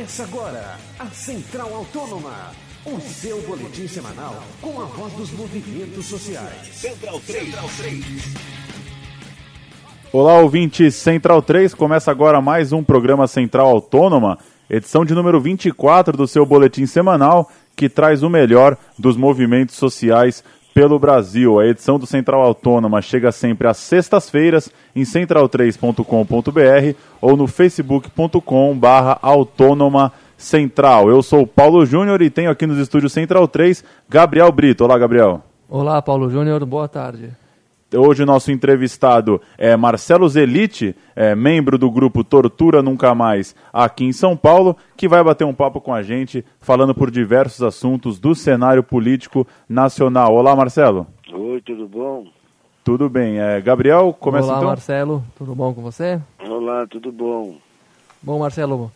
Começa agora a Central Autônoma, o seu boletim semanal com a voz dos movimentos sociais. Central 3. Central 3. Olá, ouvintes Central 3. Começa agora mais um programa Central Autônoma, edição de número 24 do seu boletim semanal, que traz o melhor dos movimentos sociais pelo Brasil. A edição do Central Autônoma chega sempre às sextas-feiras em central3.com.br ou no facebook.com.br autônoma central. Eu sou o Paulo Júnior e tenho aqui nos estúdios Central 3 Gabriel Brito. Olá, Gabriel. Olá, Paulo Júnior. Boa tarde. Hoje o nosso entrevistado é Marcelo Zelite, é, membro do grupo Tortura Nunca Mais aqui em São Paulo, que vai bater um papo com a gente, falando por diversos assuntos do cenário político nacional. Olá, Marcelo. Oi, tudo bom? Tudo bem. É, Gabriel, começa Olá, então. Marcelo. Tudo bom com você? Olá, tudo bom? Bom, Marcelo,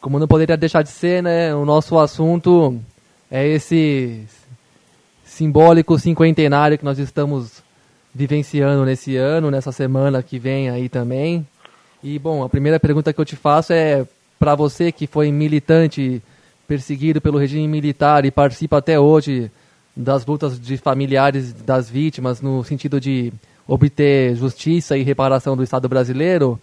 como não poderia deixar de ser, né, o nosso assunto é esse simbólico cinquentenário que nós estamos vivenciando nesse ano, nessa semana que vem aí também. E, bom, a primeira pergunta que eu te faço é para você que foi militante, perseguido pelo regime militar e participa até hoje das lutas de familiares das vítimas no sentido de obter justiça e reparação do Estado brasileiro,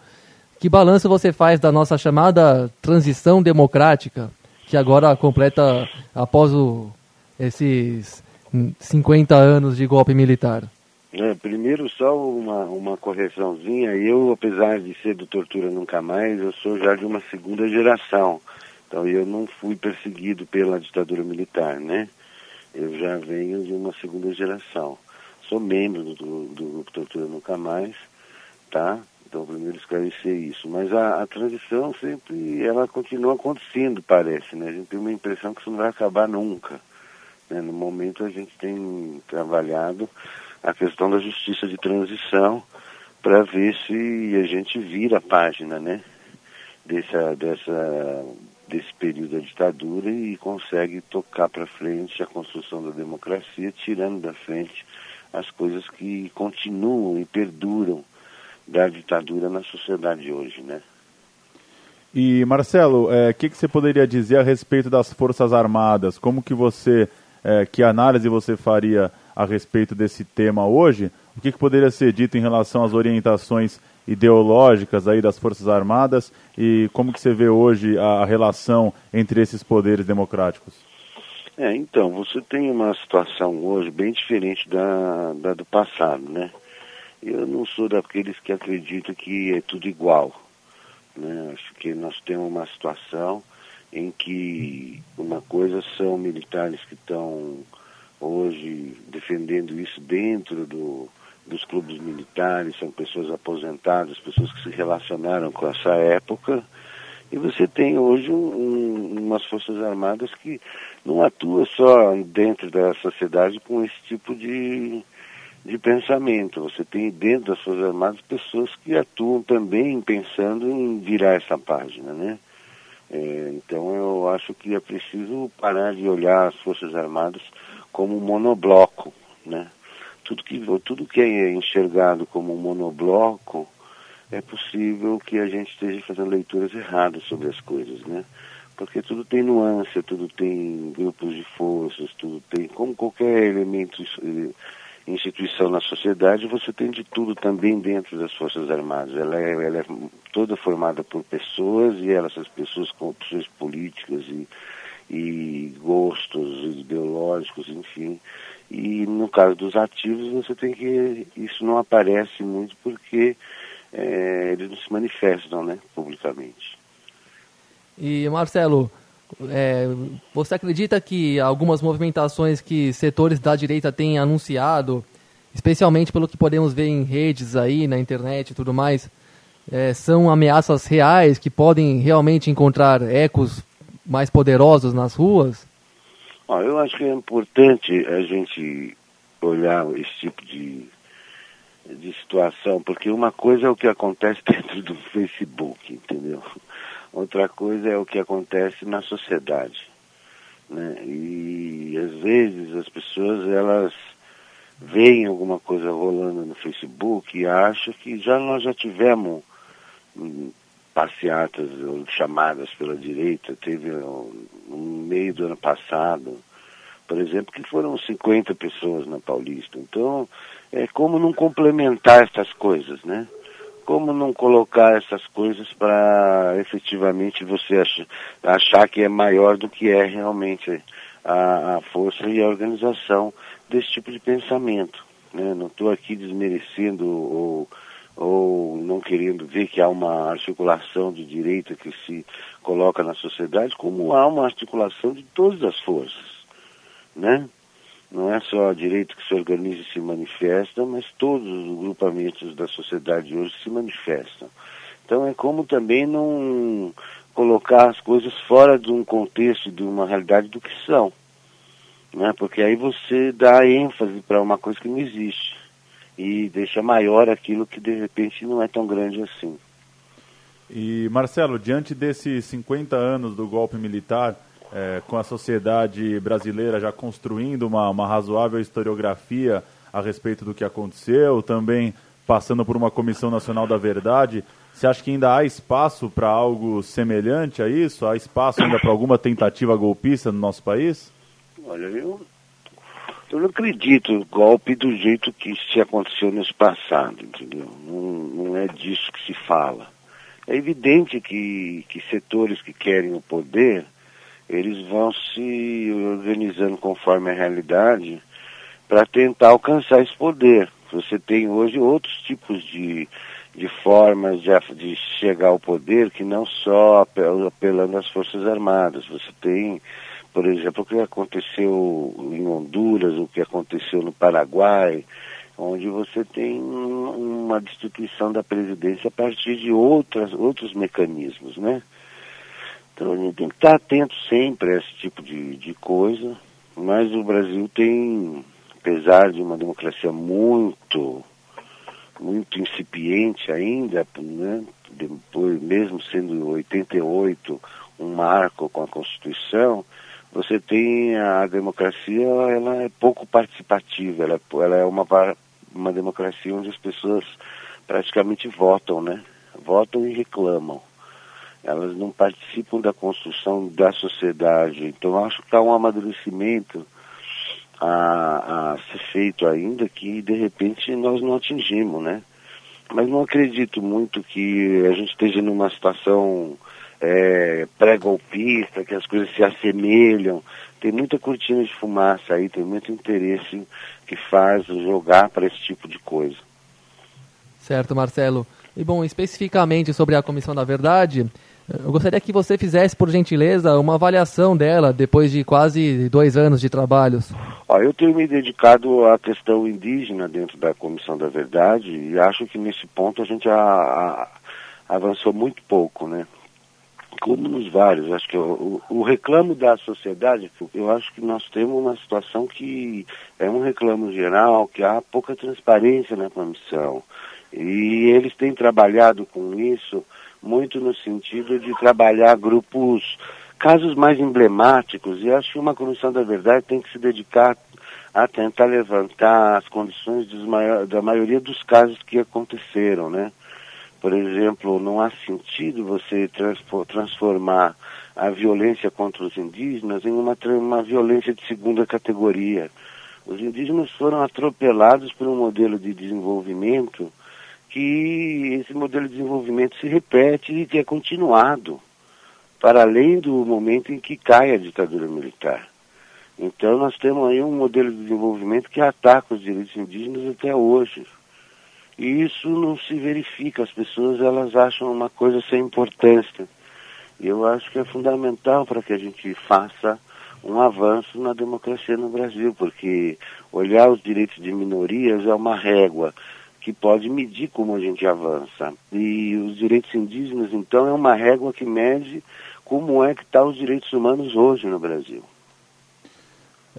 que balanço você faz da nossa chamada transição democrática, que agora completa após o, esses 50 anos de golpe militar? É, primeiro só uma, uma correçãozinha, eu apesar de ser do Tortura Nunca Mais, eu sou já de uma segunda geração, então eu não fui perseguido pela ditadura militar, né? Eu já venho de uma segunda geração. Sou membro do, do grupo Tortura Nunca Mais, tá? Então primeiro esclarecer isso. Mas a, a transição sempre, ela continua acontecendo, parece, né? A gente tem uma impressão que isso não vai acabar nunca. Né? No momento a gente tem trabalhado a questão da justiça de transição para ver se a gente vira a página, né? Dessa, dessa, desse período da ditadura e consegue tocar para frente a construção da democracia, tirando da frente as coisas que continuam e perduram da ditadura na sociedade hoje, né? E Marcelo, o é, que, que você poderia dizer a respeito das Forças Armadas? Como que você, é, que análise você faria a respeito desse tema hoje? O que, que poderia ser dito em relação às orientações ideológicas aí das Forças Armadas e como que você vê hoje a, relação entre esses poderes democráticos? É, então, você tem uma situação hoje bem diferente da, da do passado, né? Eu não sou daqueles que acreditam que é tudo igual. Né? Acho que nós temos uma situação em que uma coisa são militares que estão hoje defendendo isso dentro do, dos clubes militares, são pessoas aposentadas, pessoas que se relacionaram com essa época. E você tem hoje um, um, umas Forças Armadas que não atuam só dentro da sociedade com esse tipo de, de pensamento. Você tem dentro das Forças Armadas pessoas que atuam também pensando em virar essa página, né? É, então eu acho que é preciso parar de olhar as Forças Armadas como monobloco, né? Tudo que, tudo que é enxergado como monobloco, é possível que a gente esteja fazendo leituras erradas sobre as coisas, né? Porque tudo tem nuance, tudo tem grupos de forças, tudo tem, como qualquer elemento, instituição na sociedade, você tem de tudo também dentro das Forças Armadas. Ela é, ela é toda formada por pessoas e elas, essas pessoas com opções políticas e, e gostos ideológicos, enfim. E no caso dos ativos, você tem que. Isso não aparece muito porque é, eles não se manifestam né, publicamente. E Marcelo, é, você acredita que algumas movimentações que setores da direita têm anunciado, especialmente pelo que podemos ver em redes aí, na internet e tudo mais, é, são ameaças reais que podem realmente encontrar ecos mais poderosos nas ruas? Ó, eu acho que é importante a gente olhar esse tipo de, de situação, porque uma coisa é o que acontece dentro do Facebook, entendeu? Outra coisa é o que acontece na sociedade. Né? E às vezes as pessoas elas veem alguma coisa rolando no Facebook e acham que já nós já tivemos hum, passeatas chamadas pela direita, teve no meio do ano passado, por exemplo, que foram 50 pessoas na Paulista. Então, é como não complementar essas coisas, né? Como não colocar essas coisas para efetivamente você ach, achar que é maior do que é realmente a, a força e a organização desse tipo de pensamento. Né? Não estou aqui desmerecendo ou, ou não querendo ver que há uma articulação de direita que se coloca na sociedade, como há uma articulação de todas as forças. Né? Não é só a direita que se organiza e se manifesta, mas todos os grupamentos da sociedade hoje se manifestam. Então é como também não colocar as coisas fora de um contexto, de uma realidade do que são né? Porque aí você dá ênfase para uma coisa que não existe e deixa maior aquilo que de repente não é tão grande assim. E Marcelo, diante desses 50 anos do golpe militar, é, com a sociedade brasileira já construindo uma, uma razoável historiografia a respeito do que aconteceu, também passando por uma Comissão Nacional da Verdade, você acha que ainda há espaço para algo semelhante a isso? Há espaço ainda para alguma tentativa golpista no nosso país? Olha, eu, eu não acredito no golpe do jeito que se aconteceu nesse passado, entendeu? Não, não é disso que se fala. É evidente que, que setores que querem o poder, eles vão se organizando conforme a realidade para tentar alcançar esse poder. Você tem hoje outros tipos de, de formas de, de chegar ao poder que não só apelando às Forças Armadas. Você tem por exemplo, o que aconteceu em Honduras, o que aconteceu no Paraguai, onde você tem uma destituição da presidência a partir de outras, outros mecanismos, né? Então a gente tem que estar atento sempre a esse tipo de, de coisa, mas o Brasil tem, apesar de uma democracia muito, muito incipiente ainda, né? Depois, mesmo sendo 88 um marco com a Constituição, você tem a democracia, ela é pouco participativa, ela, é ela é uma, uma democracia onde as pessoas praticamente votam, né? Votam e reclamam. Elas não participam da construção da sociedade. Então, acho que há um amadurecimento a, a ser feito ainda que, de repente, nós não atingimos, né? Mas não acredito muito que a gente esteja numa situação é, pré-golpista, que as coisas se assemelham. Tem muita cortina de fumaça aí, tem muito interesse que faz jogar para esse tipo de coisa. Certo, Marcelo. E bom, especificamente sobre a Comissão da Verdade, eu gostaria que você fizesse, por gentileza, uma avaliação dela depois de quase dois anos de trabalhos. Ó, eu tenho me dedicado à questão indígena dentro da Comissão da Verdade e acho que nesse ponto a gente a, a, avançou muito pouco, né? Como nos vários. Acho que o, o, reclamo da sociedade, eu acho que nós temos uma situação que é um reclamo geral, que há pouca transparência na comissão. E eles têm trabalhado com isso muito no sentido de trabalhar grupos, casos mais emblemáticos, e acho que uma comissão da verdade tem que se dedicar a tentar levantar as condições da maioria dos casos que aconteceram, né? Por exemplo, não há sentido você transformar a violência contra os indígenas em uma, uma violência de segunda categoria. Os indígenas foram atropelados por um modelo de desenvolvimento que esse modelo de desenvolvimento se repete e que é continuado para além do momento em que cai a ditadura militar. Então nós temos aí um modelo de desenvolvimento que ataca os direitos indígenas até hoje. E isso não se verifica, as pessoas elas acham uma coisa sem importância. E eu acho que é fundamental para que a gente faça um avanço na democracia no Brasil, porque olhar os direitos de minorias é uma régua que pode medir como a gente avança. E os direitos indígenas, então, é uma régua que mede como é que estão tá os direitos humanos hoje no Brasil.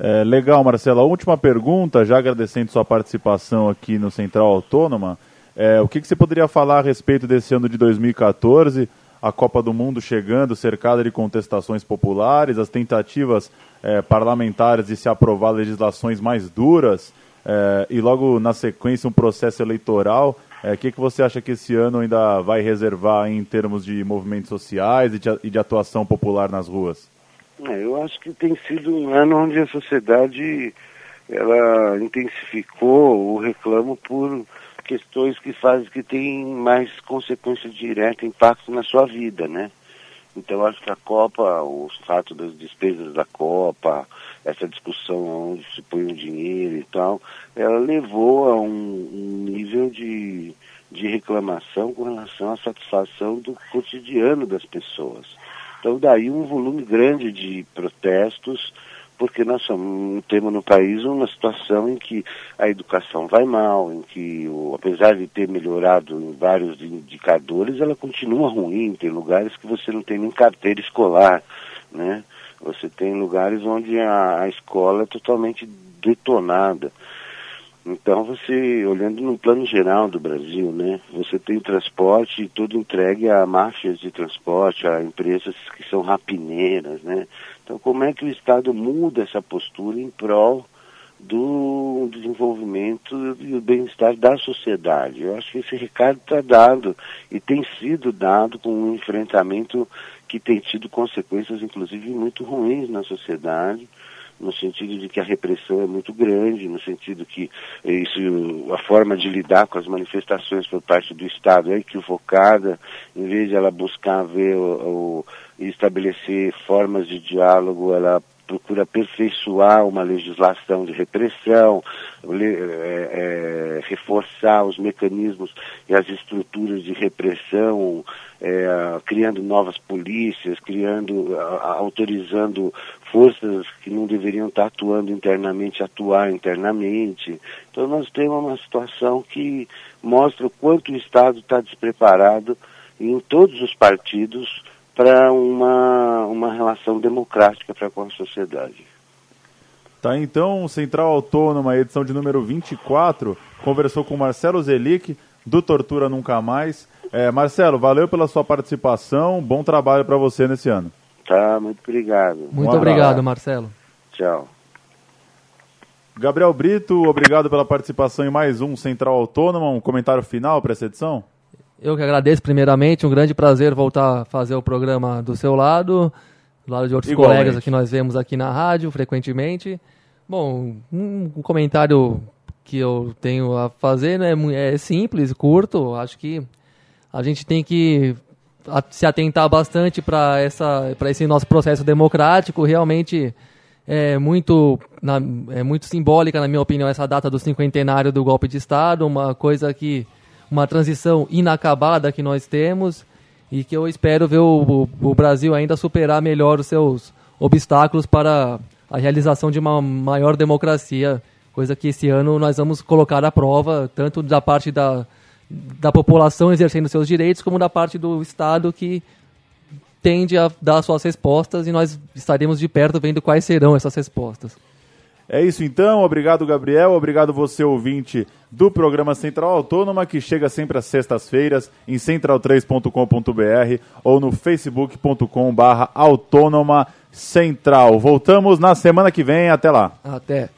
É, legal. A última pergunta, já agradecendo sua participação aqui no Central Autônoma, é, o que, que, você poderia falar a respeito desse ano de 2014, a Copa do Mundo chegando, cercada de contestações populares, as tentativas é, parlamentares de se aprovar legislações mais duras, é, e logo na sequência um processo eleitoral O que, que você acha que esse ano ainda vai reservar em termos de movimentos sociais e de, e de atuação popular nas ruas? É, eu acho que tem sido um ano onde a sociedade ela intensificou o reclamo por questões que fazem que tem mais consequência direta, impacto na sua vida, né? Então acho que a Copa, o fato das despesas da Copa, essa discussão onde se põe o dinheiro e tal, ela levou a um, um nível de, de reclamação com relação à satisfação do cotidiano das pessoas. Então daí um volume grande de protestos, porque nós temos no país uma situação em que a educação vai mal, em que, apesar de ter melhorado em vários indicadores, ela continua ruim. Tem lugares que você não tem nem carteira escolar, né? Você tem lugares onde a escola é totalmente detonada. Então você, olhando no plano geral do Brasil, né, você tem transporte todo entregue a máfias de transporte, a empresas que são rapineiras, né? Então como é que o Estado muda essa postura em prol do desenvolvimento e do bem-estar da sociedade? Eu acho que esse recado está dado e tem sido dado com um enfrentamento que tem tido consequências, inclusive, muito ruins na sociedade no sentido de que a repressão é muito grande, no sentido que isso, a forma de lidar com as manifestações por parte do Estado é equivocada, em vez de ela buscar ver o, o estabelecer formas de diálogo, ela procura aperfeiçoar uma legislação de repressão, é, é, reforçar os mecanismos e as estruturas de repressão, é, criando novas polícias, criando, autorizando forças que não deveriam estar atuando internamente, atuar internamente. Então nós temos uma situação que mostra o quanto o Estado está despreparado em todos os partidos para uma, uma relação democrática para com a sociedade. Tá, então, Central Autônoma, edição de número 24, conversou com Marcelo Zelic, do Tortura Nunca Mais. É, Marcelo, valeu pela sua participação, bom trabalho para você nesse ano. Tá, muito obrigado. Muito um obrigado, Marcelo. Tchau. Gabriel Brito, obrigado pela participação em mais um Central Autônoma. Um comentário final para essa edição? Eu que agradeço primeiramente, um grande prazer voltar a fazer o programa do seu lado, do lado de outros Igualmente. colegas que nós vemos aqui na rádio frequentemente. Bom, um, comentário que eu tenho a fazer né, é simples, curto. Acho que a gente tem que se atentar bastante para esse nosso processo democrático realmente é muito na, é muito simbólica na minha opinião essa data do cinquentenário do golpe de estado uma coisa que uma transição inacabada que nós temos e que eu espero ver o, o, o Brasil ainda superar melhor os seus obstáculos para a realização de uma maior democracia coisa que esse ano nós vamos colocar à prova tanto da parte da da população exercendo seus direitos, como da parte do Estado que tende a dar suas respostas e nós estaremos de perto vendo quais serão essas respostas. É isso então, obrigado Gabriel, obrigado você ouvinte do programa Central Autônoma que chega sempre às sextas-feiras em central3.com.br ou no facebook.com/autônoma central. Voltamos na semana que vem, até lá. Até.